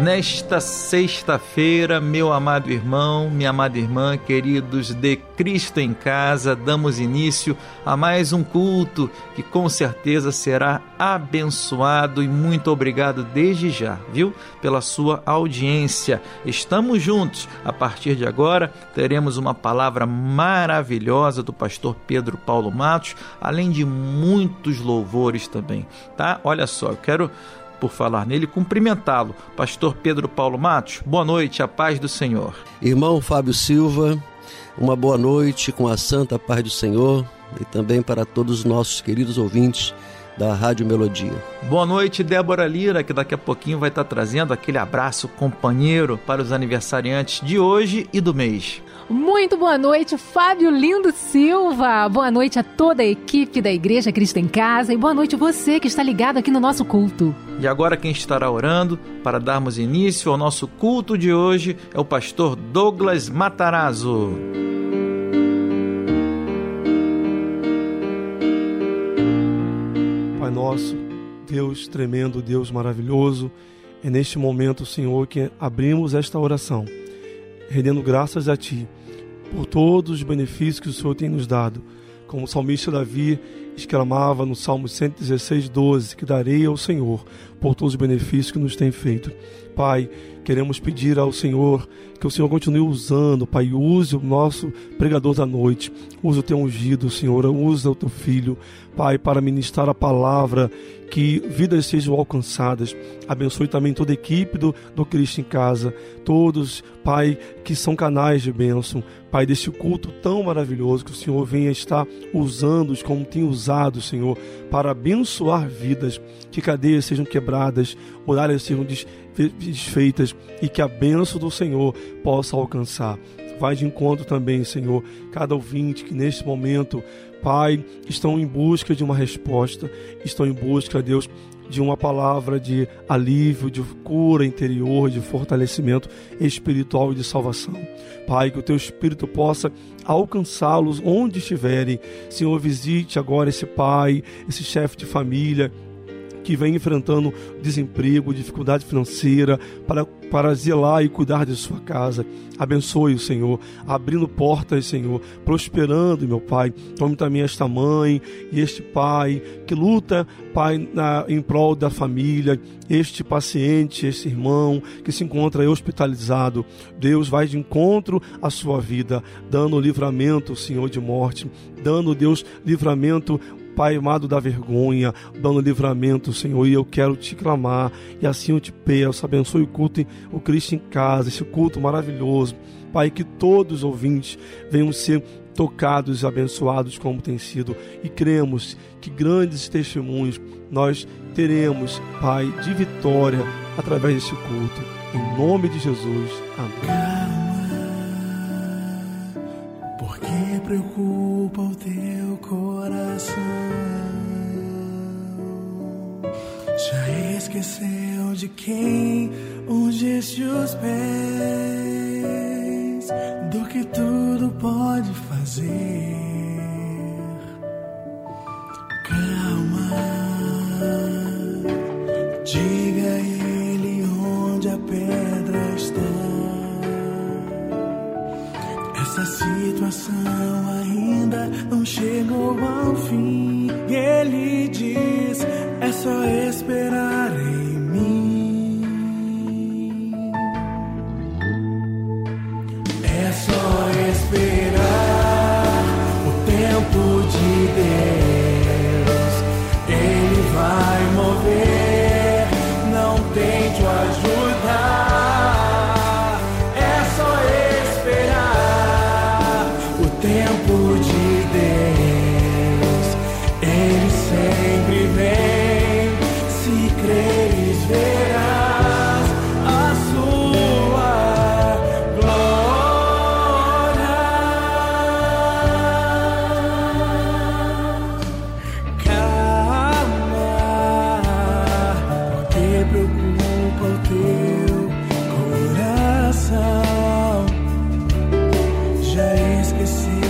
Nesta sexta-feira, meu amado irmão, minha amada irmã, queridos de Cristo em casa, damos início a mais um culto que com certeza será abençoado e muito obrigado desde já, viu? Pela sua audiência. Estamos juntos. A partir de agora, teremos uma palavra maravilhosa do pastor Pedro Paulo Matos, além de muitos louvores também, tá? Olha só, eu quero por falar nele, cumprimentá-lo. Pastor Pedro Paulo Matos, boa noite, a paz do Senhor. Irmão Fábio Silva, uma boa noite com a santa paz do Senhor e também para todos os nossos queridos ouvintes da Rádio Melodia. Boa noite, Débora Lira, que daqui a pouquinho vai estar trazendo aquele abraço companheiro para os aniversariantes de hoje e do mês. Muito boa noite, Fábio Lindo Silva. Boa noite a toda a equipe da Igreja Cristo em Casa e boa noite você que está ligado aqui no nosso culto. E agora quem estará orando para darmos início ao nosso culto de hoje é o pastor Douglas Matarazzo. Pai nosso, Deus tremendo, Deus maravilhoso, é neste momento, Senhor, que abrimos esta oração, rendendo graças a Ti por todos os benefícios que o Senhor tem nos dado. Como o salmista Davi exclamava no Salmo 116, 12, que darei ao Senhor por todos os benefícios que nos tem feito. Pai, queremos pedir ao Senhor que o Senhor continue usando, Pai, use o nosso pregador da noite, use o teu ungido, Senhor, usa o teu filho, Pai, para ministrar a palavra, que vidas sejam alcançadas. Abençoe também toda a equipe do, do Cristo em Casa, todos, Pai, que são canais de bênção, Pai, deste culto tão maravilhoso que o Senhor venha estar usando-os como tem usado, Senhor, para abençoar vidas, que cadeias sejam quebradas, muralhas sejam desfeitas e que a bênção do Senhor possa alcançar. Vai de encontro também, Senhor, cada ouvinte que neste momento, Pai, estão em busca de uma resposta, estão em busca, Deus, de uma palavra de alívio, de cura interior, de fortalecimento espiritual e de salvação. Pai, que o teu espírito possa alcançá-los onde estiverem. Senhor, visite agora esse pai, esse chefe de família, que vem enfrentando desemprego, dificuldade financeira, para, para zelar e cuidar de sua casa. Abençoe o Senhor, abrindo portas, Senhor, prosperando, meu Pai. Tome também esta mãe e este pai que luta, Pai, na, em prol da família, este paciente, este irmão que se encontra hospitalizado. Deus vai de encontro à sua vida, dando livramento, Senhor, de morte, dando, Deus, livramento Pai amado da vergonha, dando livramento, Senhor, e eu quero te clamar, e assim eu te peço, abençoe o culto, o Cristo em casa, esse culto maravilhoso. Pai, que todos os ouvintes venham ser tocados e abençoados como tem sido, e cremos que grandes testemunhos nós teremos, Pai, de vitória através desse culto. Em nome de Jesus. Amém. porque preocupa o teu coração. Já esqueceu de quem ungiste os pés, do que tudo pode fazer. Calma, diga ele onde a pedra está. Essa situação ainda não chegou ao fim. E ele diz: é só esperar esqueceu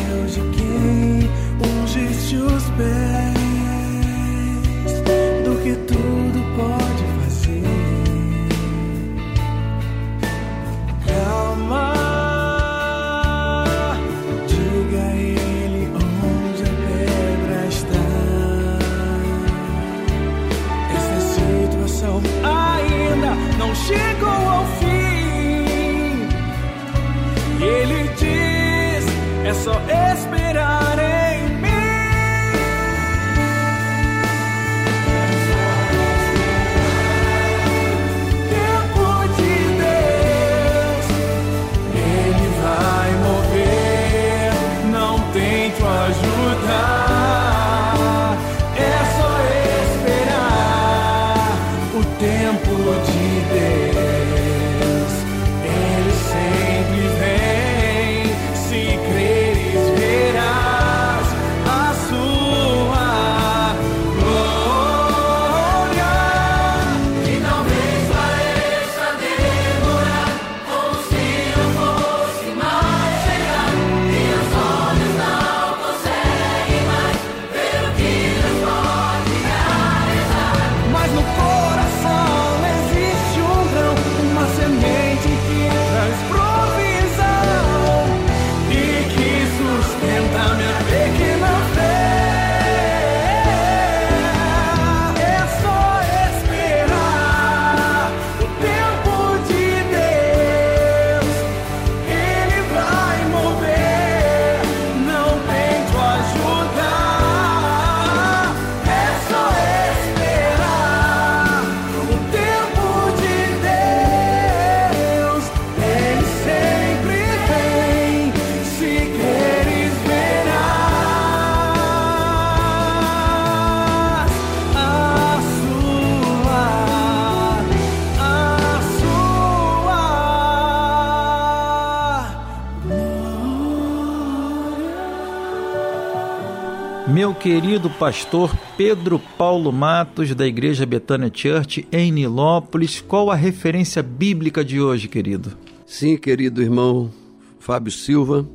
querido pastor Pedro Paulo Matos, da Igreja Betânia Church, em Nilópolis, qual a referência bíblica de hoje, querido? Sim, querido irmão Fábio Silva,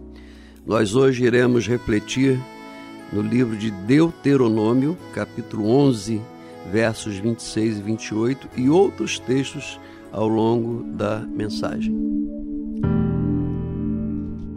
nós hoje iremos refletir no livro de Deuteronômio, capítulo 11, versos 26 e 28 e outros textos ao longo da mensagem.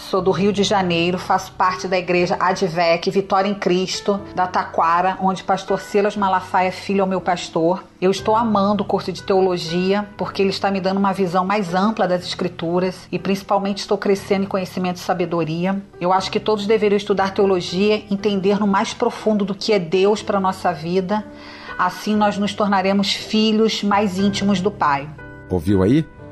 sou do Rio de Janeiro, faço parte da igreja Advec Vitória em Cristo, da Taquara, onde pastor Silas Malafaia é filho ao meu pastor. Eu estou amando o curso de teologia porque ele está me dando uma visão mais ampla das escrituras e principalmente estou crescendo em conhecimento e sabedoria. Eu acho que todos deveriam estudar teologia, entender no mais profundo do que é Deus para nossa vida. Assim nós nos tornaremos filhos mais íntimos do Pai. Ouviu aí?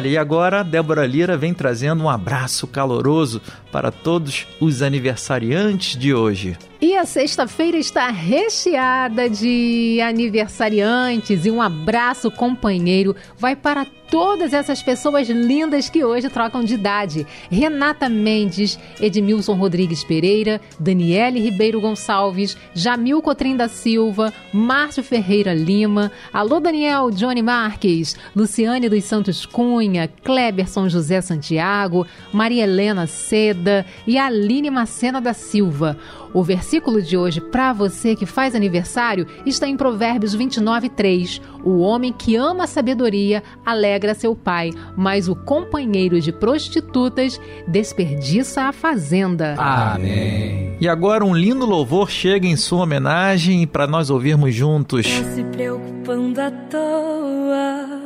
Olha, e agora Débora Lira vem trazendo um abraço caloroso para todos os aniversariantes de hoje. E a sexta-feira está recheada de aniversariantes e um abraço companheiro vai para todas essas pessoas lindas que hoje trocam de idade. Renata Mendes, Edmilson Rodrigues Pereira, Daniele Ribeiro Gonçalves, Jamil Cotrim da Silva, Márcio Ferreira Lima, Alô Daniel Johnny Marques, Luciane dos Santos Cunha, Kleberson José Santiago, Maria Helena Seda e Aline Macena da Silva. O versículo de hoje para você que faz aniversário está em Provérbios 29, 3. O homem que ama a sabedoria alegra seu pai, mas o companheiro de prostitutas desperdiça a fazenda. Amém. E agora um lindo louvor chega em sua homenagem para nós ouvirmos juntos. Não se preocupando à toa.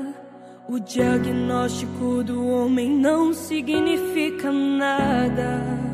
O diagnóstico do homem não significa nada.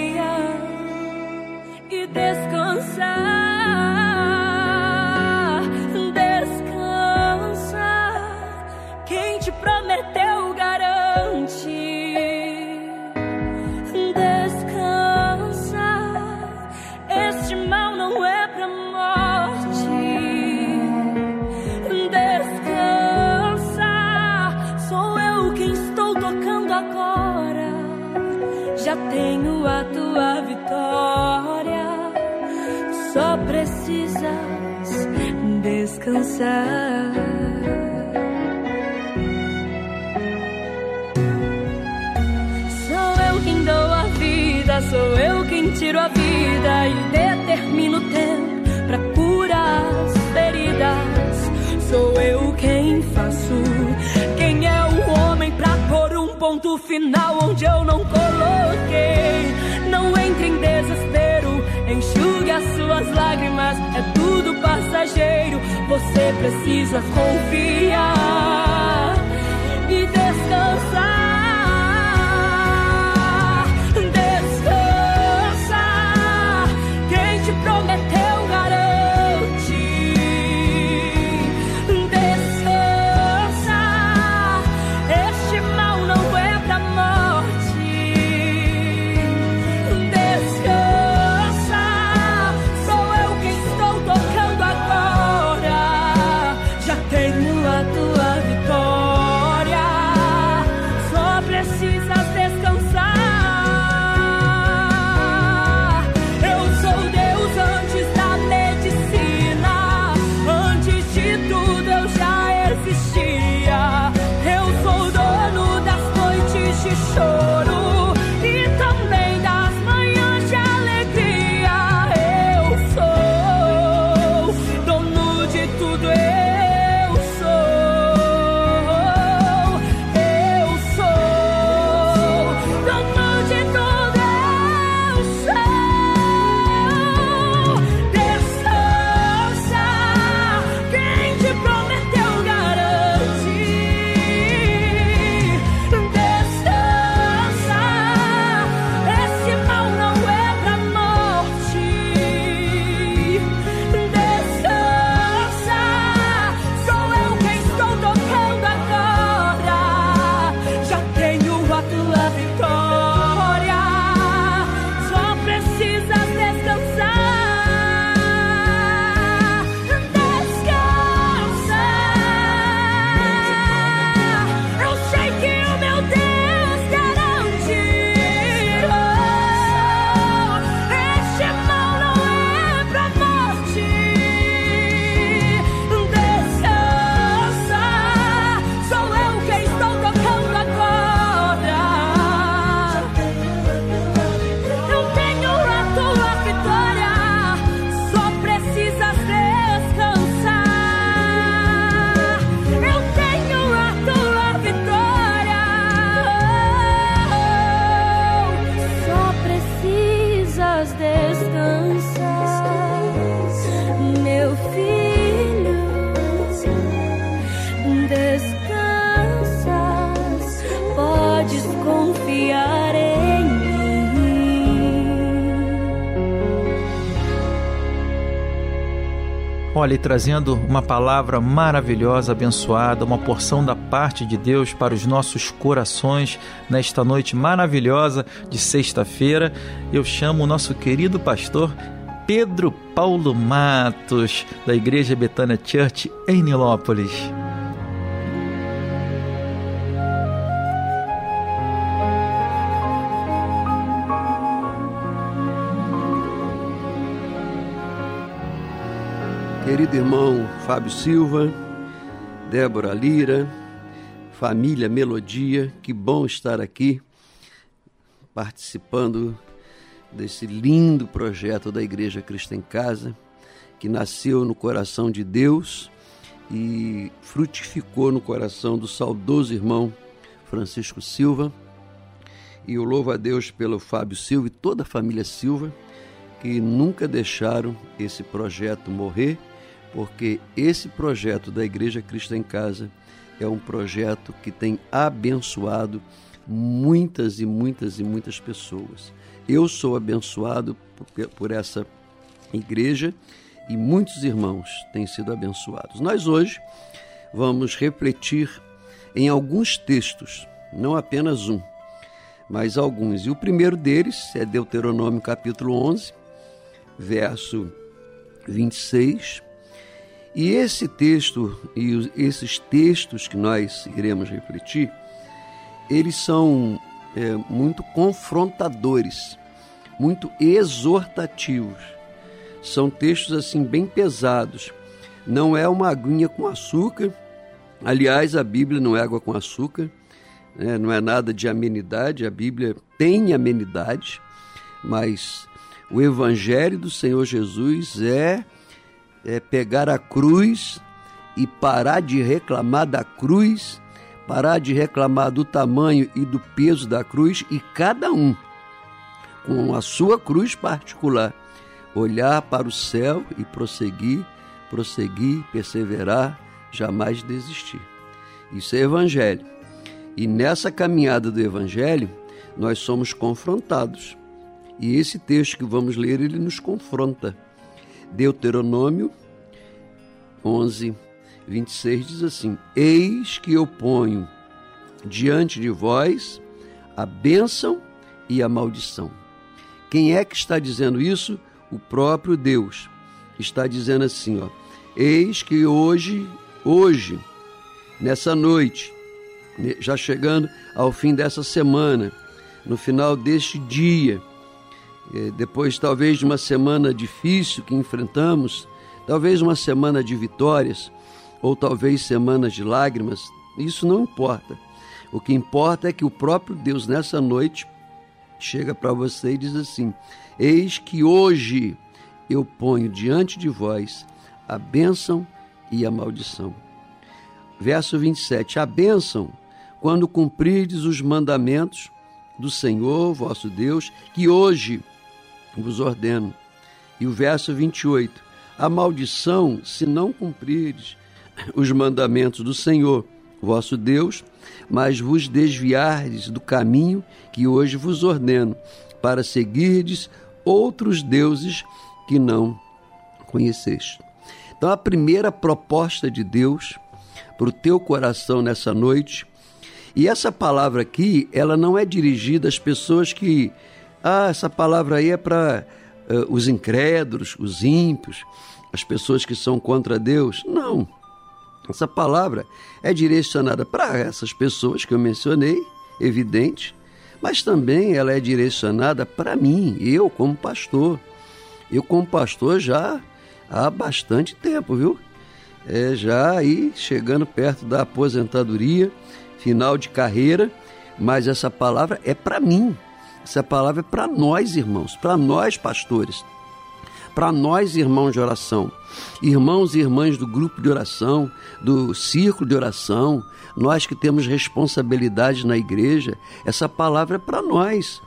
Sou eu quem dou a vida, sou eu quem tiro a vida e determino o tempo pra curar as feridas. Sou eu quem faço. Quem é o homem pra pôr um ponto final onde eu não coloquei? Não entre em desespero, enxugue as suas lágrimas, é tudo passageiro. Você precisa confiar Olha, e trazendo uma palavra maravilhosa, abençoada, uma porção da parte de Deus para os nossos corações nesta noite maravilhosa de sexta-feira, eu chamo o nosso querido pastor Pedro Paulo Matos, da Igreja Betânia Church em Nilópolis. Querido irmão Fábio Silva, Débora Lira, família Melodia, que bom estar aqui participando desse lindo projeto da Igreja Cristo em Casa, que nasceu no coração de Deus e frutificou no coração do saudoso irmão Francisco Silva. E eu louvo a Deus pelo Fábio Silva e toda a família Silva, que nunca deixaram esse projeto morrer, porque esse projeto da Igreja Cristo em Casa é um projeto que tem abençoado muitas e muitas e muitas pessoas. Eu sou abençoado por, essa igreja e muitos irmãos têm sido abençoados. Nós hoje vamos refletir em alguns textos, não apenas um, mas alguns. E o primeiro deles é Deuteronômio capítulo 11, verso 26. E esse texto e esses textos que nós iremos refletir, eles são é, muito confrontadores, muito exortativos. São textos assim bem pesados. Não é uma aguinha com açúcar. Aliás, a Bíblia não é água com açúcar, né? não é nada de amenidade. A Bíblia tem amenidade, mas o Evangelho do Senhor Jesus é, é pegar a cruz e parar de reclamar da cruz, parar de reclamar do tamanho e do peso da cruz e cada um com a sua cruz particular olhar para o céu e prosseguir, prosseguir, perseverar, jamais desistir. Isso é evangelho. E nessa caminhada do evangelho, nós somos confrontados. E esse texto que vamos ler, ele nos confronta. Deuteronômio 11, 26 diz assim: Eis que eu ponho diante de vós a bênção e a maldição. Quem é que está dizendo isso? o próprio Deus está dizendo assim, ó: Eis que hoje, hoje, nessa noite, já chegando ao fim dessa semana, no final deste dia, depois talvez de uma semana difícil que enfrentamos, talvez uma semana de vitórias, ou talvez semanas de lágrimas, isso não importa. O que importa é que o próprio Deus nessa noite chega para você e diz assim: Eis que hoje eu ponho diante de vós a bênção e a maldição. Verso 27: A bênção, quando cumprirdes os mandamentos do Senhor vosso Deus, que hoje vos ordeno. E o verso 28: A maldição, se não cumprirdes os mandamentos do Senhor vosso Deus, mas vos desviardes do caminho que hoje vos ordeno, para seguirdes outros deuses que não conheceste. Então, a primeira proposta de Deus para o teu coração nessa noite, e essa palavra aqui, ela não é dirigida às pessoas que, ah, essa palavra aí é para uh, os incrédulos, os ímpios, as pessoas que são contra Deus. Não. Essa palavra é direcionada para essas pessoas que eu mencionei, evidente, mas também ela é direcionada para mim, eu como pastor. Eu como pastor já há bastante tempo, viu? É, já aí chegando perto da aposentadoria, final de carreira, mas essa palavra é para mim. Essa palavra é para nós, irmãos, para nós pastores para nós, irmãos de oração, irmãos e irmãs do grupo de oração, do círculo de oração, nós que temos responsabilidade na igreja, essa palavra é para nós.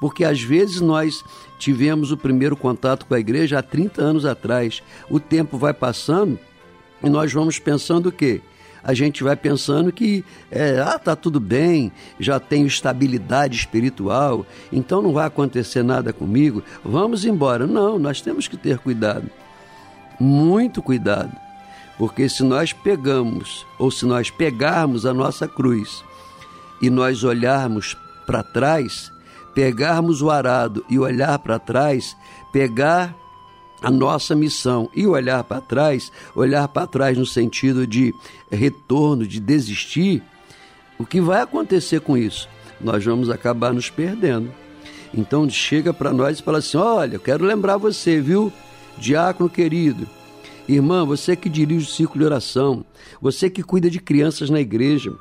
Porque às vezes nós tivemos o primeiro contato com a igreja há 30 anos atrás. O tempo vai passando e nós vamos pensando o quê? A gente vai pensando que é, ah, tá tudo bem, já tenho estabilidade espiritual, então não vai acontecer nada comigo, vamos embora. Não, nós temos que ter cuidado, muito cuidado, porque se nós pegamos, ou se nós pegarmos a nossa cruz e nós olharmos para trás, pegarmos o arado e olhar para trás, pegar a nossa missão e olhar para trás, olhar para trás no sentido de retorno, de desistir, o que vai acontecer com isso? Nós vamos acabar nos perdendo. Então chega para nós e fala assim: olha, eu quero lembrar você, viu, diácono querido, Irmã, você que dirige o círculo de oração, você que cuida de crianças na igreja,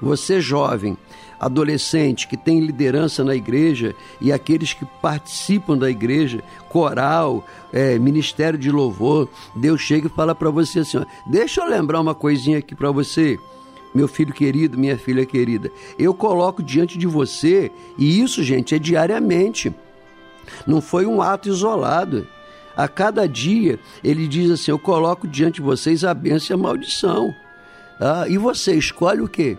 você jovem, adolescente que tem liderança na igreja e aqueles que participam da igreja, coral, é, ministério de louvor, Deus chega e fala para você assim: ó, deixa eu lembrar uma coisinha aqui para você. Meu filho querido, minha filha querida, eu coloco diante de você, e isso, gente, é diariamente. Não foi um ato isolado. A cada dia ele diz assim: Eu coloco diante de vocês a bênção e a maldição. Ah, e você escolhe o quê?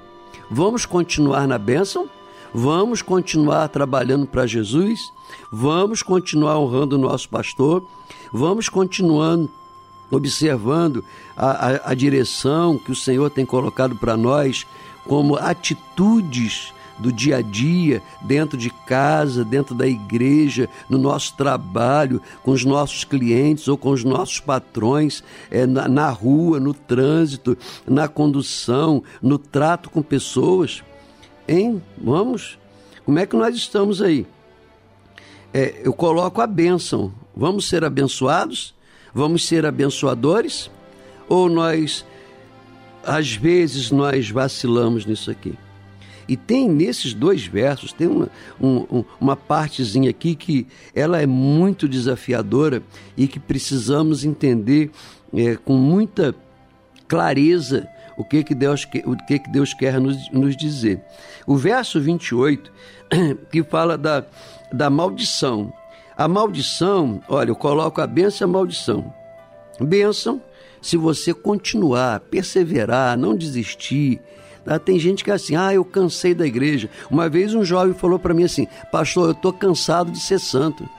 Vamos continuar na bênção? Vamos continuar trabalhando para Jesus? Vamos continuar honrando o nosso pastor? Vamos continuando observando a, a, a direção que o Senhor tem colocado para nós como atitudes do dia a dia, dentro de casa, dentro da igreja, no nosso trabalho, com os nossos clientes ou com os nossos patrões, é, na, na rua, no trânsito, na condução, no trato com pessoas. Hein? Vamos? Como é que nós estamos aí? É, eu coloco a bênção. Vamos ser abençoados? Vamos ser abençoadores? Ou nós, às vezes, nós vacilamos nisso aqui? E tem nesses dois versos, tem uma, um, uma partezinha aqui que ela é muito desafiadora e que precisamos entender é, com muita clareza o que, que, Deus, o que, que Deus quer nos, nos dizer. O verso 28, que fala da, da maldição. A maldição, olha, eu coloco a bênção e a maldição. Bênção, se você continuar, perseverar, não desistir, Tá? Tem gente que é assim, ah, eu cansei da igreja. Uma vez um jovem falou para mim assim, pastor, eu estou cansado de ser santo.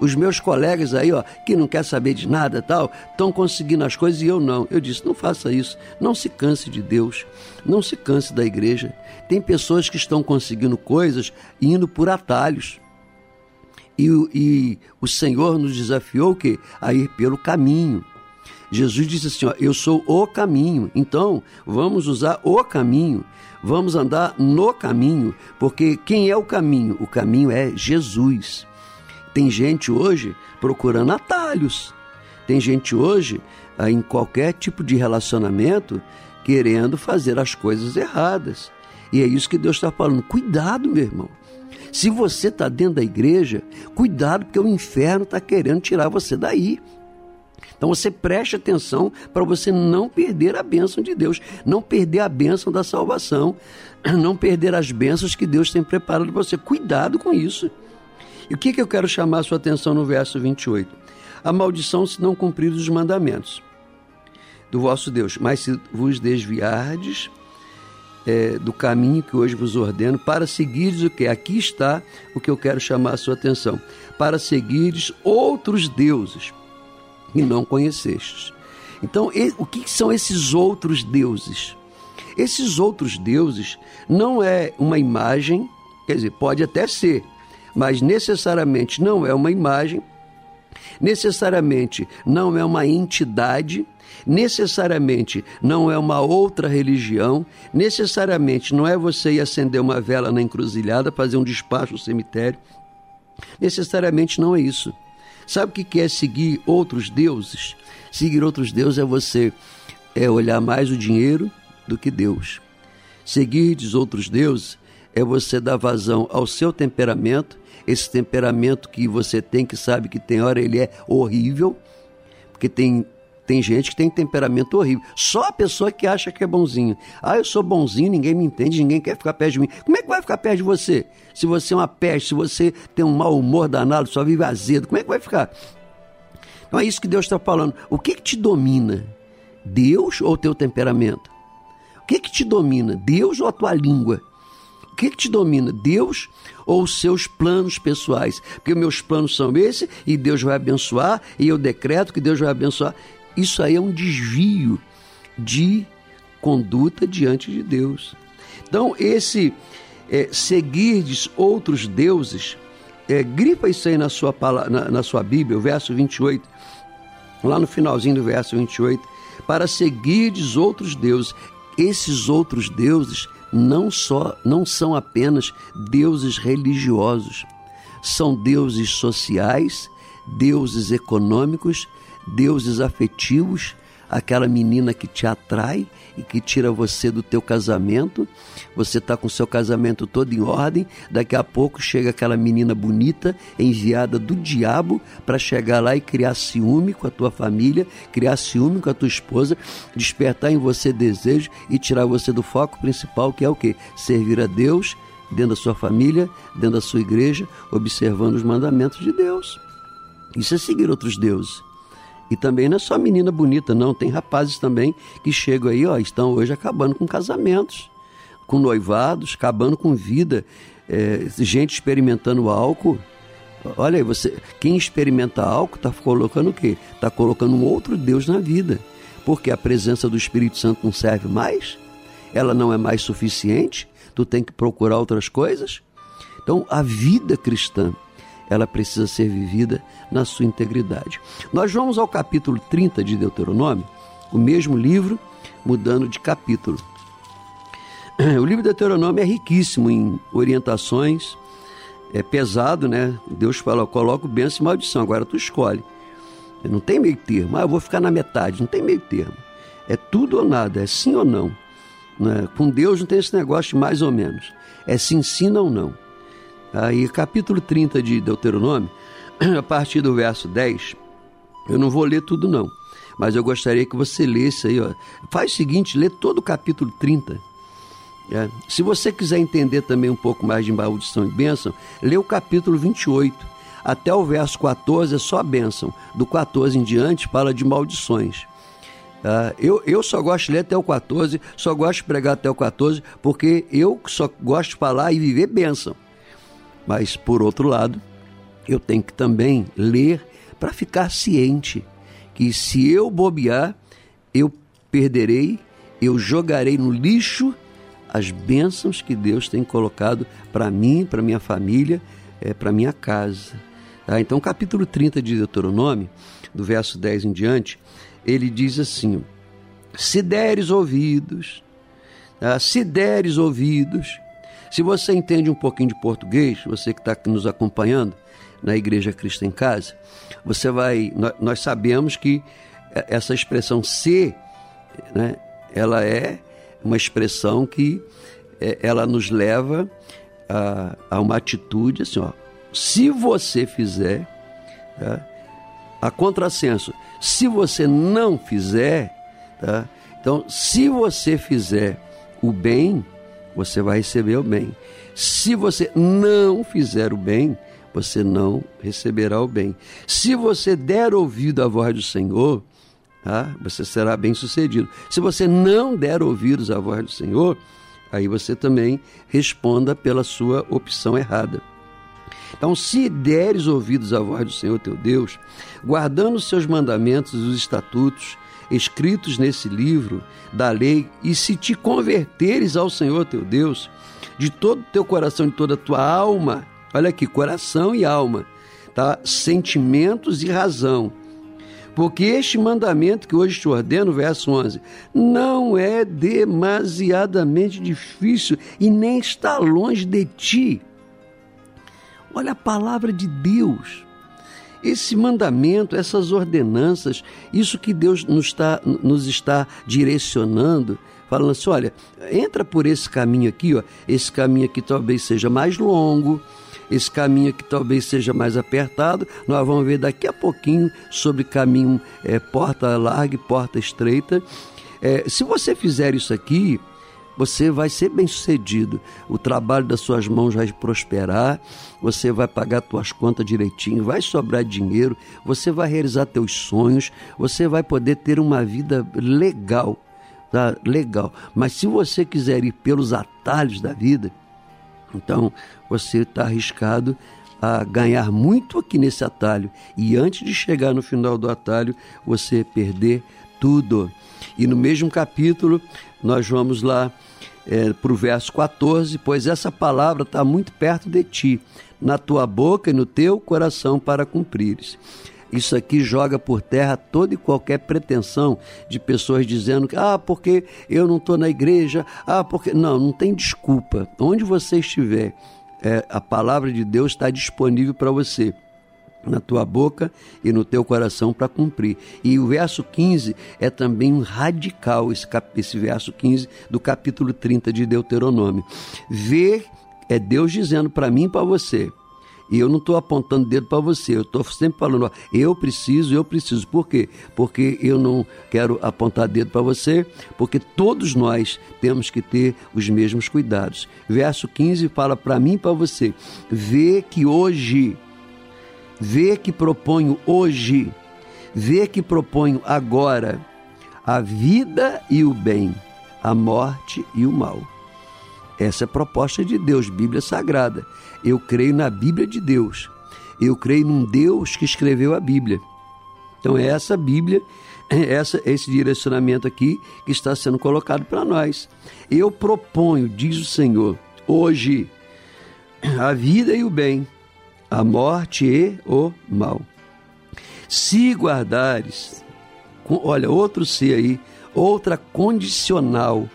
Os meus colegas aí, ó, que não quer saber de nada tal, estão conseguindo as coisas e eu não. Eu disse, não faça isso. Não se canse de Deus. Não se canse da igreja. Tem pessoas que estão conseguindo coisas indo por atalhos. E, e o Senhor nos desafiou o quê? A ir pelo caminho. Jesus disse assim: ó, Eu sou o caminho. Então, vamos usar o caminho. Vamos andar no caminho, porque quem é o caminho? O caminho é Jesus. Tem gente hoje procurando atalhos. Tem gente hoje, ah, em qualquer tipo de relacionamento, querendo fazer as coisas erradas. E é isso que Deus está falando. Cuidado, meu irmão. Se você está dentro da igreja, cuidado, porque o inferno está querendo tirar você daí. Então você preste atenção para você não perder a bênção de Deus, não perder a bênção da salvação, não perder as bênçãos que Deus tem preparado para você. Cuidado com isso. E o que, que eu quero chamar a sua atenção no verso 28? A maldição se não cumprir os mandamentos do vosso Deus, mas se vos desviardes é, do caminho que hoje vos ordeno, para seguires o que? Aqui está o que eu quero chamar a sua atenção. Para seguires outros deuses e não conhecestes. Então, o que são esses outros deuses? Esses outros deuses não é uma imagem, quer dizer, pode até ser, mas necessariamente não é uma imagem, necessariamente não é uma entidade, necessariamente não é uma outra religião, necessariamente não é você ir acender uma vela na encruzilhada, fazer um despacho no cemitério. Necessariamente não é isso. Sabe o que é seguir outros deuses? Seguir outros deuses é você é olhar mais o dinheiro do que Deus. Seguir outros deuses é você dar vazão ao seu temperamento, esse temperamento que você tem, que sabe que tem hora ele é horrível, porque tem tem gente que tem temperamento horrível. Só a pessoa que acha que é bonzinho. Ah, eu sou bonzinho, ninguém me entende, ninguém quer ficar perto de mim. Como é que vai ficar perto de você? Se você é uma peste, se você tem um mau humor danado, só vive azedo, como é que vai ficar? Então é isso que Deus está falando. O que, que te domina? Deus ou teu temperamento? O que, que te domina? Deus ou a tua língua? O que, que te domina? Deus ou os seus planos pessoais? Porque meus planos são esses e Deus vai abençoar, e eu decreto que Deus vai abençoar. Isso aí é um desvio de conduta diante de Deus. Então, esse é, seguirdes outros deuses, é, grifa isso aí na sua, na, na sua Bíblia, o verso 28, lá no finalzinho do verso 28, para seguirdes outros deuses. Esses outros deuses não só não são apenas deuses religiosos, são deuses sociais, deuses econômicos, deuses afetivos, aquela menina que te atrai e que tira você do teu casamento. Você está com seu casamento todo em ordem, daqui a pouco chega aquela menina bonita enviada do diabo para chegar lá e criar ciúme com a tua família, criar ciúme com a tua esposa, despertar em você desejo e tirar você do foco principal, que é o que? Servir a Deus dentro da sua família, dentro da sua igreja, observando os mandamentos de Deus. Isso é seguir outros deuses. E também não é só menina bonita, não. Tem rapazes também que chegam aí, ó, estão hoje acabando com casamentos, com noivados, acabando com vida, é, gente experimentando álcool. Olha aí, você, quem experimenta álcool está colocando o quê? Está colocando um outro Deus na vida. Porque a presença do Espírito Santo não serve mais? Ela não é mais suficiente? Tu tem que procurar outras coisas? Então, a vida cristã ela precisa ser vivida na sua integridade. Nós vamos ao capítulo 30 de Deuteronômio, o mesmo livro, mudando de capítulo. O livro de Deuteronômio é riquíssimo em orientações, é pesado, né? Deus fala, coloca bênção e maldição, agora tu escolhe. Não tem meio termo, ah, eu vou ficar na metade, não tem meio termo. É tudo ou nada, é sim ou não. Né? Com Deus não tem esse negócio de mais ou menos. É sim, sim, não, não. Aí, capítulo 30 de Deuteronômio, a partir do verso 10, eu não vou ler tudo não, mas eu gostaria que você lesse aí, ó. Faz o seguinte, lê todo o capítulo 30. É. Se você quiser entender também um pouco mais de maldição e bênção, lê o capítulo 28. Até o verso 14 é só bênção. Do 14 em diante fala de maldições. Uh, eu, eu só gosto de ler até o 14, só gosto de pregar até o 14, porque eu só gosto de falar e viver bênção. Mas, por outro lado, eu tenho que também ler para ficar ciente que se eu bobear, eu perderei, eu jogarei no lixo as bênçãos que Deus tem colocado para mim, para minha família, é, para minha casa. Tá? Então, capítulo 30 de Deuteronômio, do verso 10 em diante, ele diz assim: Se deres ouvidos, tá? se deres ouvidos, se você entende um pouquinho de português, você que está nos acompanhando na Igreja Cristo em Casa, você vai. Nós sabemos que essa expressão se, né, ela é uma expressão que é, ela nos leva a, a uma atitude assim, ó. Se você fizer, tá? a contrassenso, se você não fizer, tá? Então, se você fizer o bem, você vai receber o bem. Se você não fizer o bem, você não receberá o bem. Se você der ouvido à voz do Senhor, tá? você será bem sucedido. Se você não der ouvidos à voz do Senhor, aí você também responda pela sua opção errada. Então, se deres ouvidos à voz do Senhor teu Deus, guardando os seus mandamentos e os estatutos escritos nesse livro da lei, e se te converteres ao Senhor teu Deus, de todo o teu coração, de toda a tua alma, olha aqui, coração e alma, tá? Sentimentos e razão. Porque este mandamento que hoje te ordeno, verso 11, não é demasiadamente difícil e nem está longe de ti. Olha a palavra de Deus. Esse mandamento, essas ordenanças, isso que Deus nos está, nos está direcionando, falando assim: olha, entra por esse caminho aqui, ó, esse caminho aqui talvez seja mais longo, esse caminho aqui talvez seja mais apertado. Nós vamos ver daqui a pouquinho sobre caminho é, porta larga e porta estreita. É, se você fizer isso aqui, você vai ser bem sucedido. O trabalho das suas mãos vai prosperar, você vai pagar suas contas direitinho, vai sobrar dinheiro, você vai realizar teus sonhos, você vai poder ter uma vida legal, tá? Legal. Mas se você quiser ir pelos atalhos da vida, então você está arriscado a ganhar muito aqui nesse atalho e antes de chegar no final do atalho, você perder tudo. E no mesmo capítulo, nós vamos lá é, para o verso 14: Pois essa palavra está muito perto de ti, na tua boca e no teu coração para cumprires. Isso aqui joga por terra toda e qualquer pretensão de pessoas dizendo que, ah, porque eu não estou na igreja, ah, porque. Não, não tem desculpa. Onde você estiver, é, a palavra de Deus está disponível para você. Na tua boca e no teu coração para cumprir. E o verso 15 é também um radical, esse, cap, esse verso 15 do capítulo 30 de Deuteronômio. Ver é Deus dizendo para mim e para você. E eu não estou apontando dedo para você, eu estou sempre falando, ó, eu preciso, eu preciso. Por quê? Porque eu não quero apontar dedo para você, porque todos nós temos que ter os mesmos cuidados. Verso 15 fala para mim e para você: vê que hoje, vê que proponho hoje, vê que proponho agora a vida e o bem, a morte e o mal. Essa é a proposta de Deus, Bíblia Sagrada. Eu creio na Bíblia de Deus. Eu creio num Deus que escreveu a Bíblia. Então é essa Bíblia, essa, esse direcionamento aqui que está sendo colocado para nós. Eu proponho, diz o Senhor, hoje a vida e o bem, a morte e o mal. Se guardares, olha, outro se aí, outra condicional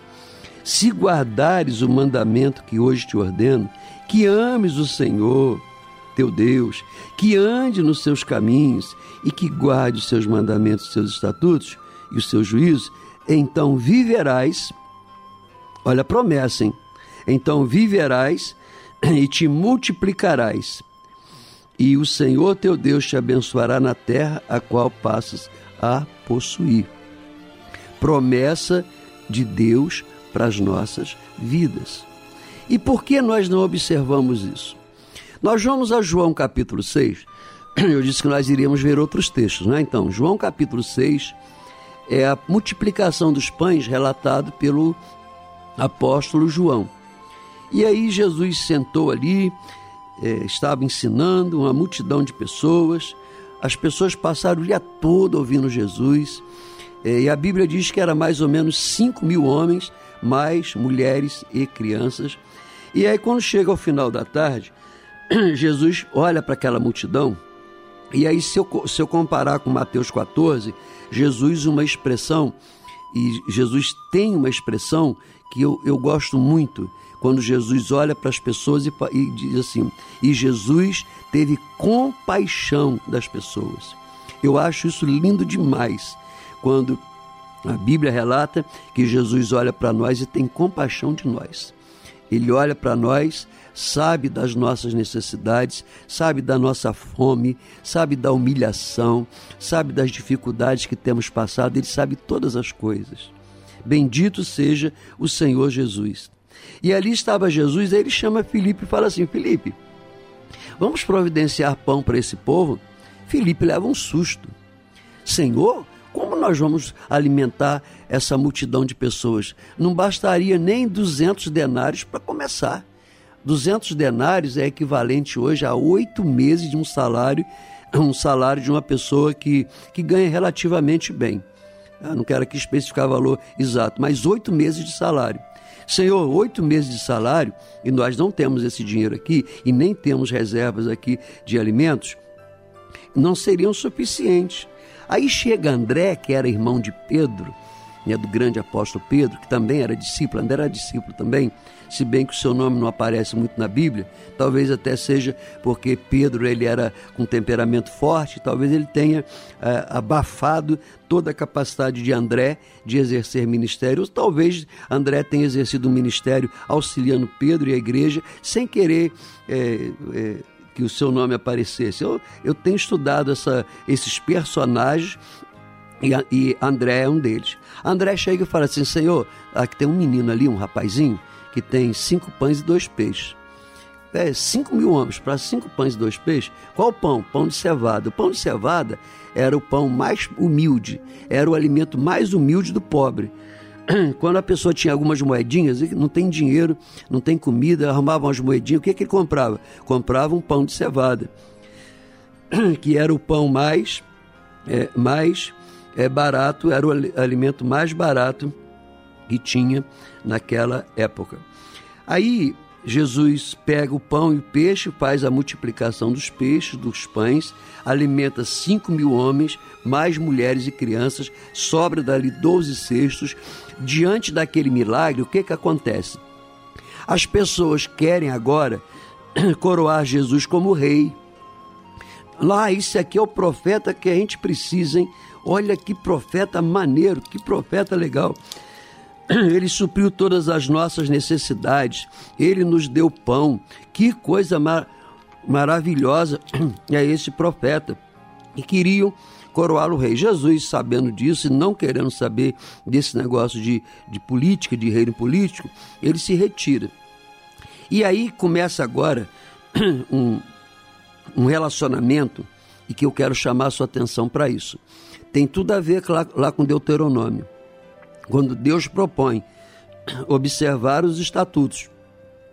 se guardares o mandamento que hoje te ordeno, que ames o Senhor, teu Deus, que ande nos seus caminhos e que guarde os seus mandamentos, os seus estatutos e os seus juízos, então viverás. Olha a promessa, hein? Então viverás e te multiplicarás. E o Senhor teu Deus te abençoará na terra a qual passas a possuir. Promessa de Deus para as nossas vidas. E por que nós não observamos isso? Nós vamos a João capítulo 6. Eu disse que nós iríamos ver outros textos, não é? Então, João capítulo 6 é a multiplicação dos pães relatado pelo apóstolo João. E aí Jesus sentou ali, é, estava ensinando uma multidão de pessoas. As pessoas passaram o dia todo ouvindo Jesus. É, e a Bíblia diz que era mais ou menos 5 mil homens mais mulheres e crianças. E aí, quando chega ao final da tarde, Jesus olha para aquela multidão, e aí, se eu, se eu comparar com Mateus 14, Jesus, uma expressão, e Jesus tem uma expressão que eu, eu gosto muito, quando Jesus olha para as pessoas e, e diz assim: e Jesus teve compaixão das pessoas. Eu acho isso lindo demais, quando a Bíblia relata que Jesus olha para nós e tem compaixão de nós. Ele olha para nós, sabe das nossas necessidades, sabe da nossa fome, sabe da humilhação, sabe das dificuldades que temos passado, ele sabe todas as coisas. Bendito seja o Senhor Jesus. E ali estava Jesus, aí ele chama Felipe e fala assim: Felipe, vamos providenciar pão para esse povo? Felipe leva um susto. Senhor, como nós vamos alimentar essa multidão de pessoas? Não bastaria nem 200 denários para começar. 200 denários é equivalente hoje a oito meses de um salário, um salário de uma pessoa que, que ganha relativamente bem. Eu não quero aqui especificar valor exato, mas oito meses de salário. Senhor, oito meses de salário, e nós não temos esse dinheiro aqui, e nem temos reservas aqui de alimentos, não seriam suficientes. Aí chega André, que era irmão de Pedro, né, do grande apóstolo Pedro, que também era discípulo, André era discípulo também, se bem que o seu nome não aparece muito na Bíblia, talvez até seja porque Pedro ele era com temperamento forte, talvez ele tenha é, abafado toda a capacidade de André de exercer ministério, ou talvez André tenha exercido um ministério auxiliando Pedro e a igreja sem querer é, é, que o seu nome aparecesse. Eu, eu tenho estudado essa, esses personagens e, e André é um deles. André chega e fala assim: Senhor, aqui tem um menino ali, um rapazinho, que tem cinco pães e dois peixes. É, cinco mil homens para cinco pães e dois peixes. Qual pão? Pão de cevada. O pão de cevada era o pão mais humilde, era o alimento mais humilde do pobre quando a pessoa tinha algumas moedinhas, não tem dinheiro, não tem comida, arrumava umas moedinhas, o que, que ele comprava? Comprava um pão de cevada, que era o pão mais, é, mais é, barato, era o alimento mais barato que tinha naquela época. Aí Jesus pega o pão e o peixe, faz a multiplicação dos peixes, dos pães, alimenta cinco mil homens, mais mulheres e crianças, sobra dali doze cestos. Diante daquele milagre, o que, que acontece? As pessoas querem agora coroar Jesus como rei. Lá, esse aqui é o profeta que a gente precisa, hein? Olha que profeta maneiro, que profeta legal. Ele supriu todas as nossas necessidades, ele nos deu pão. Que coisa mar maravilhosa é esse profeta. E queriam coroá-lo rei. Jesus, sabendo disso e não querendo saber desse negócio de, de política, de reino político, ele se retira. E aí começa agora um, um relacionamento e que eu quero chamar a sua atenção para isso. Tem tudo a ver lá, lá com Deuteronômio. Quando Deus propõe observar os estatutos,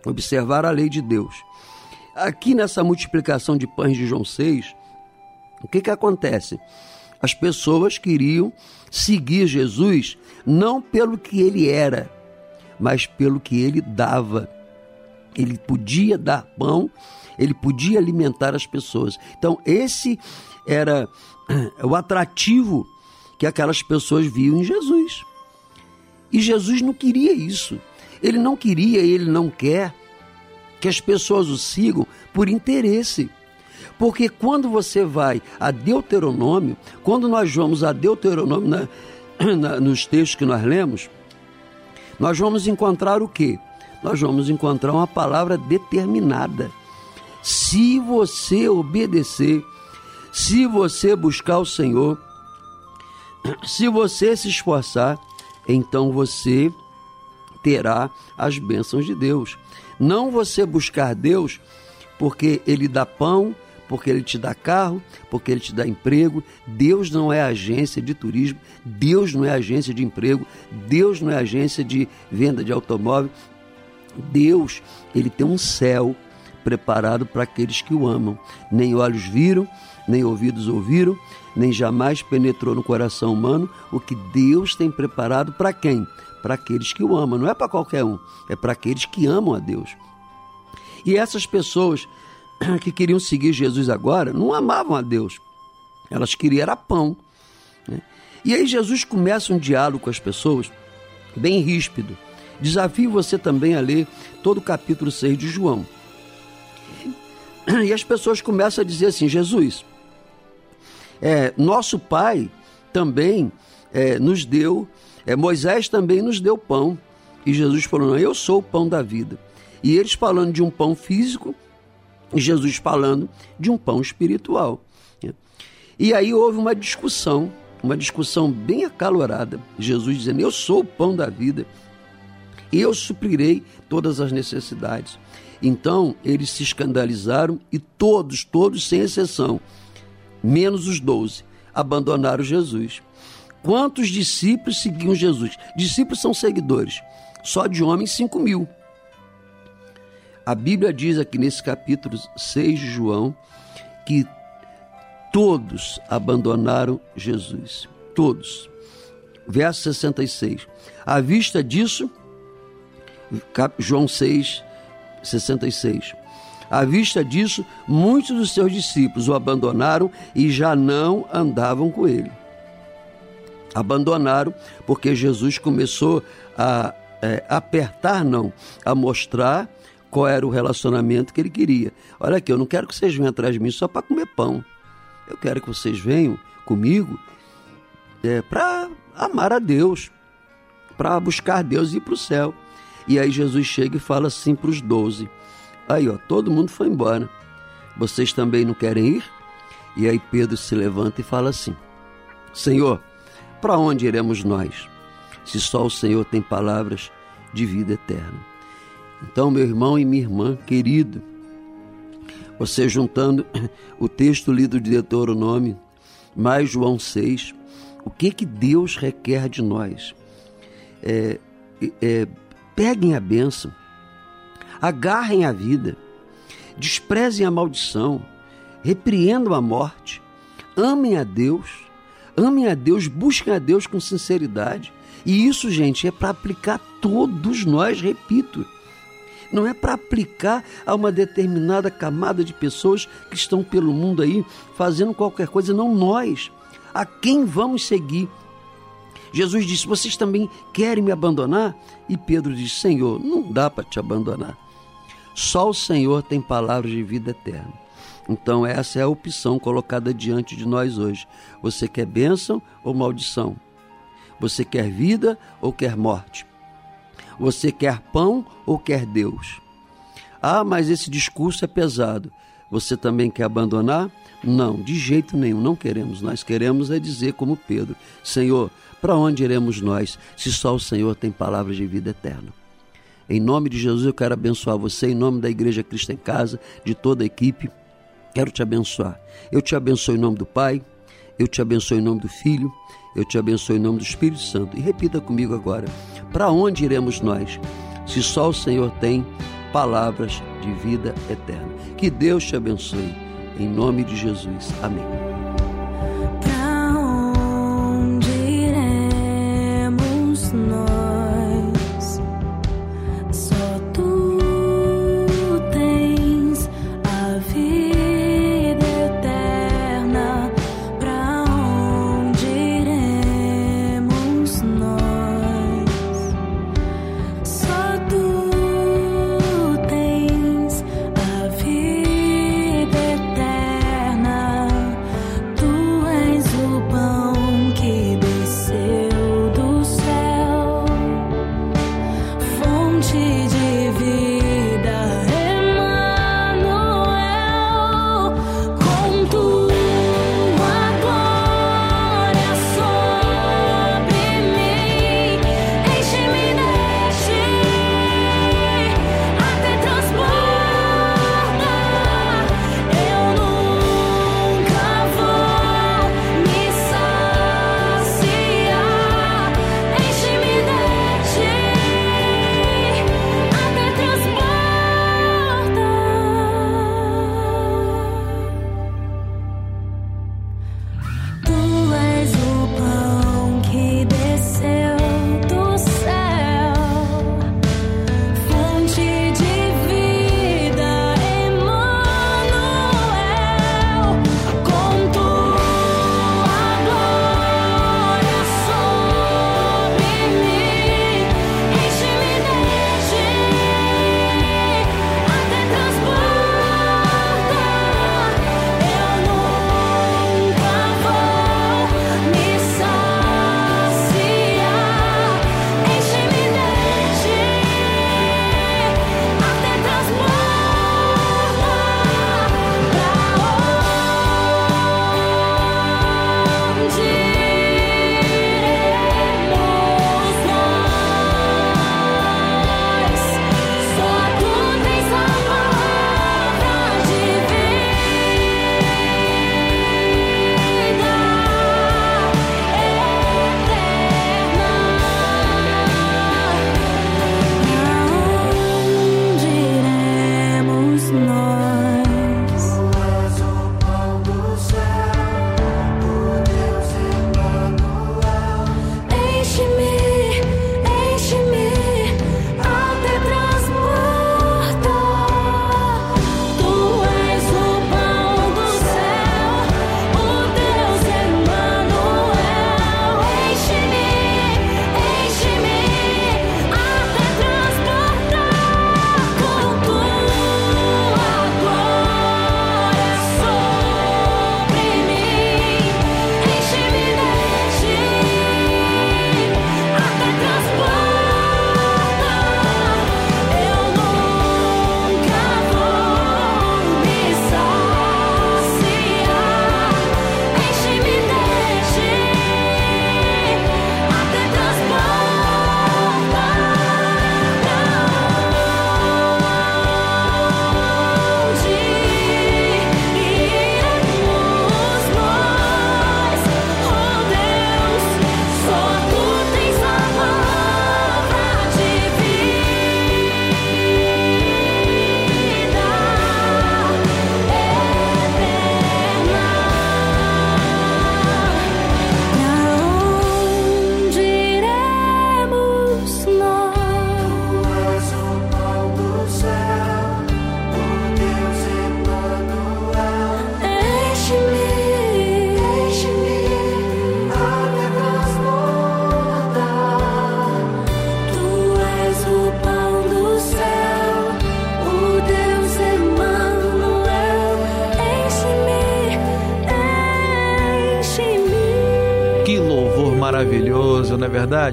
observar a lei de Deus. Aqui nessa multiplicação de pães de João 6, o que, que acontece? As pessoas queriam seguir Jesus não pelo que ele era, mas pelo que ele dava. Ele podia dar pão, ele podia alimentar as pessoas. Então, esse era o atrativo que aquelas pessoas viam em Jesus. E Jesus não queria isso. Ele não queria, ele não quer que as pessoas o sigam por interesse. Porque quando você vai a Deuteronômio, quando nós vamos a Deuteronômio na, na, nos textos que nós lemos, nós vamos encontrar o quê? Nós vamos encontrar uma palavra determinada. Se você obedecer, se você buscar o Senhor, se você se esforçar, então você terá as bênçãos de Deus. Não você buscar Deus porque Ele dá pão, porque Ele te dá carro, porque Ele te dá emprego. Deus não é agência de turismo, Deus não é agência de emprego, Deus não é agência de venda de automóvel. Deus, Ele tem um céu preparado para aqueles que o amam. Nem olhos viram, nem ouvidos ouviram, nem jamais penetrou no coração humano o que Deus tem preparado para quem? Para aqueles que o amam. Não é para qualquer um, é para aqueles que amam a Deus. E essas pessoas que queriam seguir Jesus agora não amavam a Deus. Elas queriam era pão. Né? E aí Jesus começa um diálogo com as pessoas bem ríspido. Desafio você também a ler todo o capítulo 6 de João. E as pessoas começam a dizer assim: Jesus, é, nosso pai também é, nos deu, é, Moisés também nos deu pão. E Jesus falou: eu sou o pão da vida. E eles falando de um pão físico, e Jesus falando de um pão espiritual. E aí houve uma discussão, uma discussão bem acalorada. Jesus dizendo: Eu sou o pão da vida, eu suprirei todas as necessidades. Então eles se escandalizaram e todos, todos sem exceção, menos os doze, abandonaram Jesus. Quantos discípulos seguiam Jesus? Discípulos são seguidores. Só de homens, cinco mil. A Bíblia diz aqui nesse capítulo 6 de João que todos abandonaram Jesus. Todos. Verso 66. À vista disso, João 6, 66. À vista disso, muitos dos seus discípulos o abandonaram e já não andavam com ele. Abandonaram porque Jesus começou a é, apertar, não, a mostrar qual era o relacionamento que ele queria. Olha aqui, eu não quero que vocês venham atrás de mim só para comer pão. Eu quero que vocês venham comigo é, para amar a Deus, para buscar Deus e ir para o céu. E aí Jesus chega e fala assim para os doze: Aí, ó, todo mundo foi embora. Vocês também não querem ir? E aí Pedro se levanta e fala assim: Senhor, para onde iremos nós? Se só o Senhor tem palavras de vida eterna. Então, meu irmão e minha irmã querido, você juntando o texto lido de Deuteronômio, mais João 6, o que que Deus requer de nós? É, é, peguem a bênção, agarrem a vida, desprezem a maldição, repreendam a morte, amem a Deus, amem a Deus, busquem a Deus com sinceridade. E isso, gente, é para aplicar todos nós, repito. Não é para aplicar a uma determinada camada de pessoas que estão pelo mundo aí fazendo qualquer coisa, não nós. A quem vamos seguir? Jesus disse: Vocês também querem me abandonar? E Pedro disse: Senhor, não dá para te abandonar. Só o Senhor tem palavras de vida eterna. Então, essa é a opção colocada diante de nós hoje. Você quer bênção ou maldição? Você quer vida ou quer morte? Você quer pão ou quer Deus? Ah, mas esse discurso é pesado. Você também quer abandonar? Não, de jeito nenhum, não queremos. Nós queremos é dizer como Pedro: Senhor, para onde iremos nós, se só o Senhor tem palavras de vida eterna? Em nome de Jesus, eu quero abençoar você, em nome da Igreja Cristo em Casa, de toda a equipe. Quero te abençoar. Eu te abençoo em nome do Pai, eu te abençoo em nome do Filho, eu te abençoo em nome do Espírito Santo. E repita comigo agora: para onde iremos nós, se só o Senhor tem palavras de vida eterna? Que Deus te abençoe. Em nome de Jesus. Amém.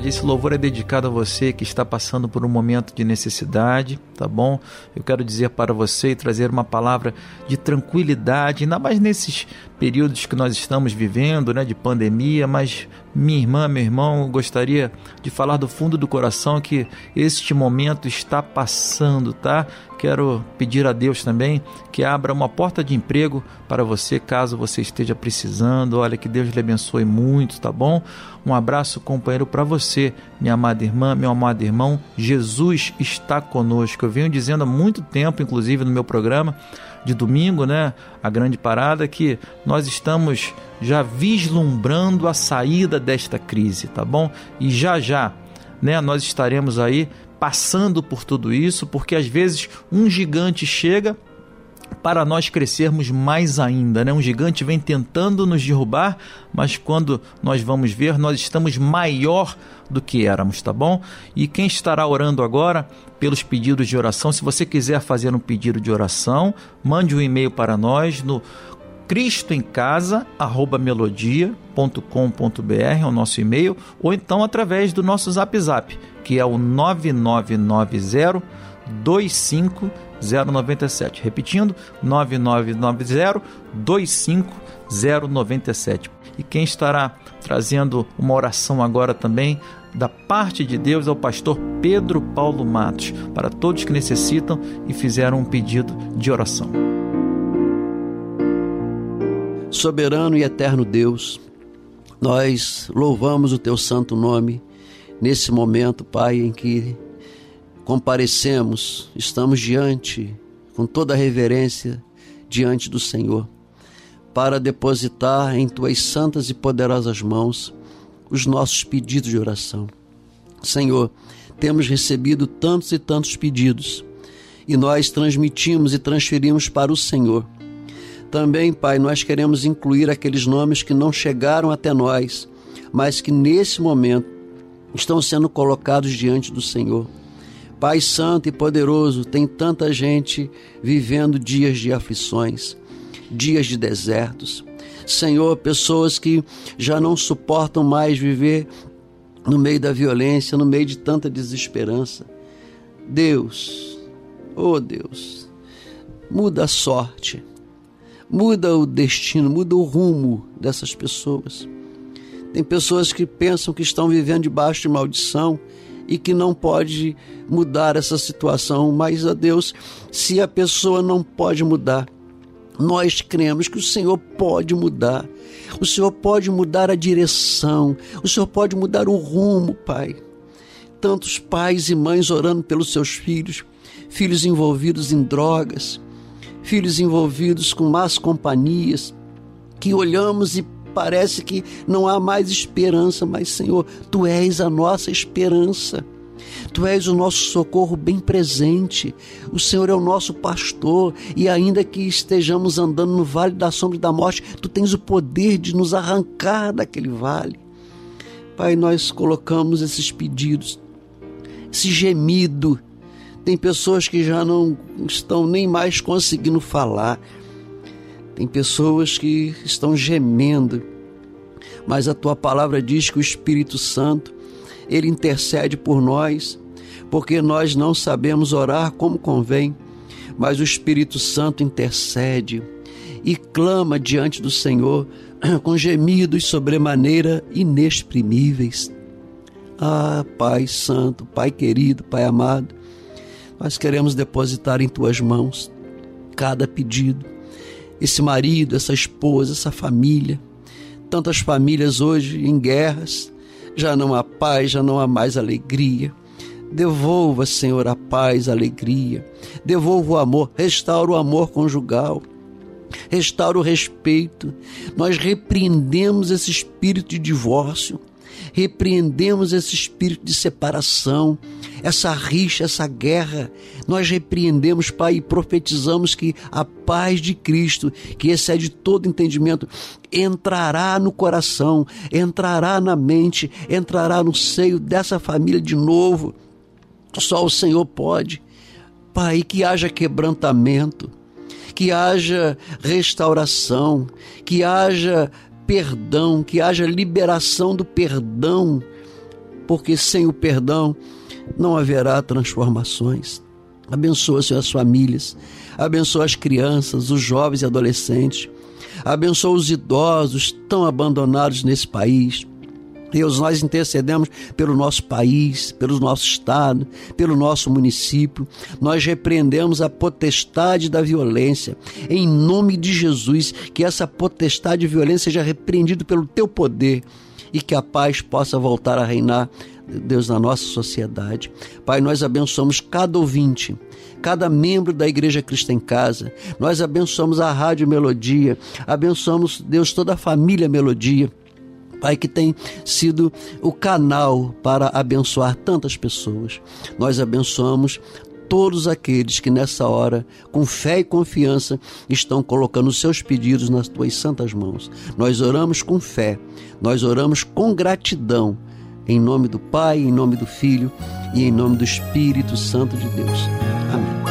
Verdade? Esse louvor é dedicado a você que está passando por um momento de necessidade, tá bom? Eu quero dizer para você e trazer uma palavra de tranquilidade, ainda mais nesses períodos que nós estamos vivendo, né, de pandemia, mas minha irmã, meu irmão, gostaria de falar do fundo do coração que este momento está passando, tá? Quero pedir a Deus também que abra uma porta de emprego para você, caso você esteja precisando. Olha, que Deus lhe abençoe muito, tá bom? Um abraço, companheiro, para você, minha amada irmã, meu amado irmão. Jesus está conosco. Eu venho dizendo há muito tempo, inclusive no meu programa de domingo, né? A grande parada que nós estamos já vislumbrando a saída desta crise, tá bom? E já já, né, nós estaremos aí passando por tudo isso, porque às vezes um gigante chega para nós crescermos mais ainda, né? Um gigante vem tentando nos derrubar, mas quando nós vamos ver, nós estamos maior do que éramos, tá bom? E quem estará orando agora pelos pedidos de oração, se você quiser fazer um pedido de oração, mande um e-mail para nós no cristoemcasa@melodia.com.br é o nosso e-mail ou então através do nosso Zap Zap, que é o 9990 25097. Repetindo, 9990 25097. E quem estará trazendo uma oração agora também da parte de Deus é o pastor Pedro Paulo Matos, para todos que necessitam e fizeram um pedido de oração. Soberano e eterno Deus, nós louvamos o teu santo nome nesse momento, Pai, em que comparecemos, estamos diante, com toda a reverência, diante do Senhor, para depositar em tuas santas e poderosas mãos os nossos pedidos de oração. Senhor, temos recebido tantos e tantos pedidos e nós transmitimos e transferimos para o Senhor. Também, Pai, nós queremos incluir aqueles nomes que não chegaram até nós, mas que nesse momento estão sendo colocados diante do Senhor. Pai Santo e Poderoso, tem tanta gente vivendo dias de aflições, dias de desertos. Senhor, pessoas que já não suportam mais viver no meio da violência, no meio de tanta desesperança. Deus, oh Deus, muda a sorte, muda o destino, muda o rumo dessas pessoas. Tem pessoas que pensam que estão vivendo debaixo de maldição e que não pode mudar essa situação, mas a Deus, se a pessoa não pode mudar, nós cremos que o Senhor pode mudar. O Senhor pode mudar a direção. O Senhor pode mudar o rumo, Pai. Tantos pais e mães orando pelos seus filhos, filhos envolvidos em drogas, filhos envolvidos com más companhias, que olhamos e parece que não há mais esperança, mas Senhor, tu és a nossa esperança. Tu és o nosso socorro bem presente. O Senhor é o nosso pastor. E ainda que estejamos andando no vale da sombra e da morte, tu tens o poder de nos arrancar daquele vale. Pai, nós colocamos esses pedidos, esse gemido. Tem pessoas que já não estão nem mais conseguindo falar. Tem pessoas que estão gemendo. Mas a tua palavra diz que o Espírito Santo, ele intercede por nós porque nós não sabemos orar como convém, mas o Espírito Santo intercede e clama diante do Senhor com gemidos sobremaneira inexprimíveis. Ah, Pai Santo, Pai querido, Pai amado, nós queremos depositar em tuas mãos cada pedido. Esse marido, essa esposa, essa família, tantas famílias hoje em guerras, já não há paz, já não há mais alegria. Devolva, Senhor, a paz, a alegria. Devolva o amor, restaura o amor conjugal. Restaura o respeito. Nós repreendemos esse espírito de divórcio. Repreendemos esse espírito de separação, essa rixa, essa guerra. Nós repreendemos, Pai, e profetizamos que a paz de Cristo, que excede todo entendimento, entrará no coração, entrará na mente, entrará no seio dessa família de novo só o Senhor pode. Pai, que haja quebrantamento, que haja restauração, que haja perdão, que haja liberação do perdão porque sem o perdão não haverá transformações. Abençoa, Senhor, as famílias, abençoa as crianças, os jovens e adolescentes, abençoa os idosos tão abandonados nesse país. Deus, nós intercedemos pelo nosso país, pelo nosso estado, pelo nosso município. Nós repreendemos a potestade da violência. Em nome de Jesus, que essa potestade de violência seja repreendida pelo teu poder e que a paz possa voltar a reinar, Deus, na nossa sociedade. Pai, nós abençoamos cada ouvinte, cada membro da Igreja Cristo em Casa. Nós abençoamos a Rádio Melodia, abençoamos, Deus, toda a família Melodia. Pai, que tem sido o canal para abençoar tantas pessoas. Nós abençoamos todos aqueles que nessa hora, com fé e confiança, estão colocando seus pedidos nas tuas santas mãos. Nós oramos com fé, nós oramos com gratidão, em nome do Pai, em nome do Filho e em nome do Espírito Santo de Deus. Amém.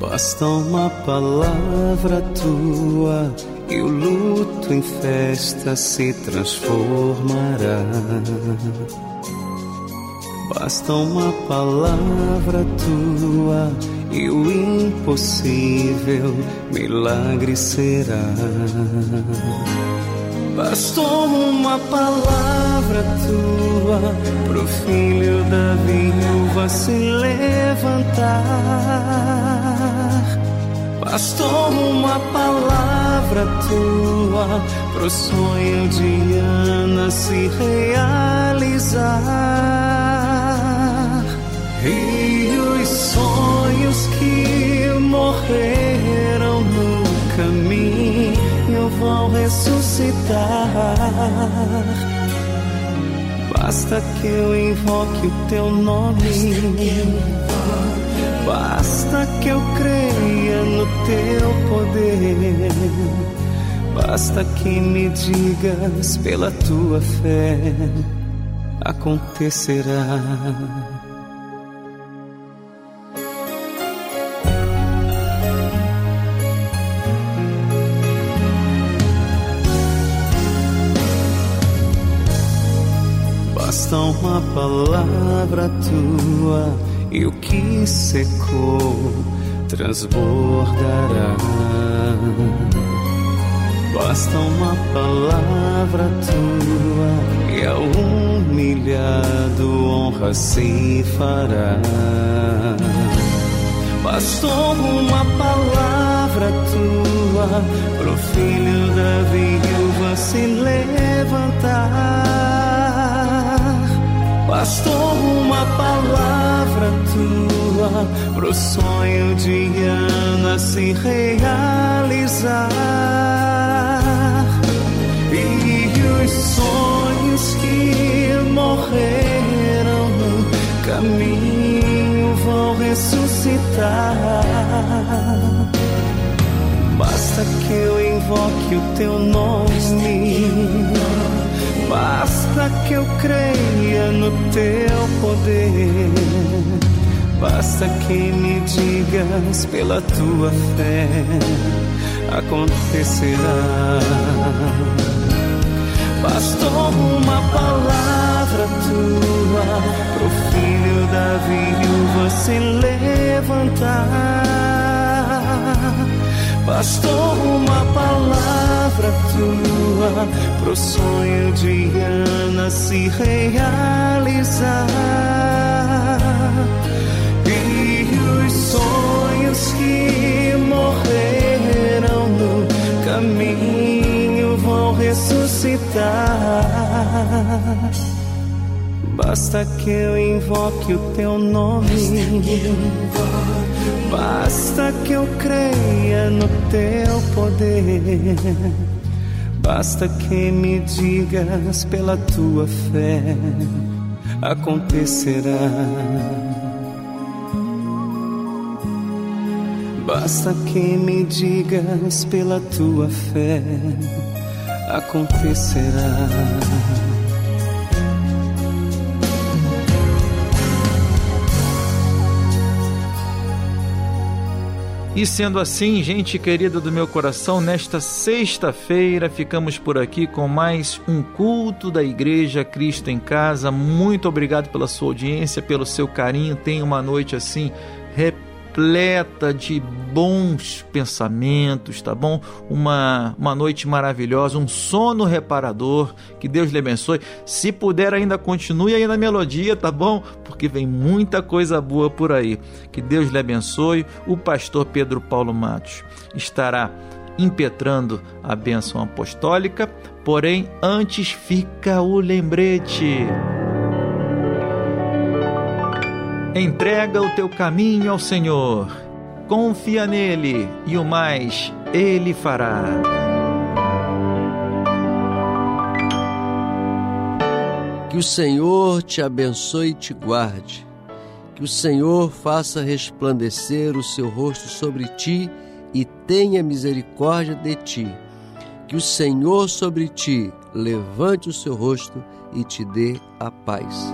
Basta uma palavra tua e o luto em festa se transformará. Basta uma palavra tua e o impossível milagre será. Bastou uma palavra tua pro filho da viúva se levantar. Bastou uma palavra tua pro sonho de Ana se realizar. E os sonhos que morreram vão ressuscitar. Basta que eu invoque o teu nome. Basta que eu creia no teu poder. Basta que me digas pela tua fé, acontecerá. Uma palavra tua e o que secou transbordará. Basta uma palavra tua e ao humilhado honra se fará. Bastou uma palavra tua pro filho da viúva se levantar. Bastou uma palavra tua pro sonho de Ana se realizar. E os sonhos que morreram no caminho vão ressuscitar. Basta que eu invoque o teu nome. Basta que eu creia no teu poder. Basta que me digas pela tua fé acontecerá. Bastou uma palavra tua pro filho da viúva se levantar. Bastou uma palavra tua pro sonho de Ana se realizar. E os sonhos que morreram no caminho vão ressuscitar. Basta que eu invoque o teu nome. Basta que eu creia no teu poder. Basta que me digas pela tua fé acontecerá. Basta que me digas pela tua fé acontecerá. E sendo assim, gente querida do meu coração, nesta sexta-feira ficamos por aqui com mais um culto da Igreja Cristo em Casa. Muito obrigado pela sua audiência, pelo seu carinho. Tenha uma noite assim repleta de bons pensamentos, tá bom? Uma, uma noite maravilhosa, um sono reparador. Que Deus lhe abençoe. Se puder, ainda continue aí na melodia, tá bom? Porque vem muita coisa boa por aí. Que Deus lhe abençoe. O pastor Pedro Paulo Matos estará impetrando a bênção apostólica, porém, antes fica o lembrete. Entrega o teu caminho ao Senhor, confia nele e o mais ele fará. Que o Senhor te abençoe e te guarde. Que o Senhor faça resplandecer o seu rosto sobre ti e tenha misericórdia de ti. Que o Senhor sobre ti levante o seu rosto e te dê a paz.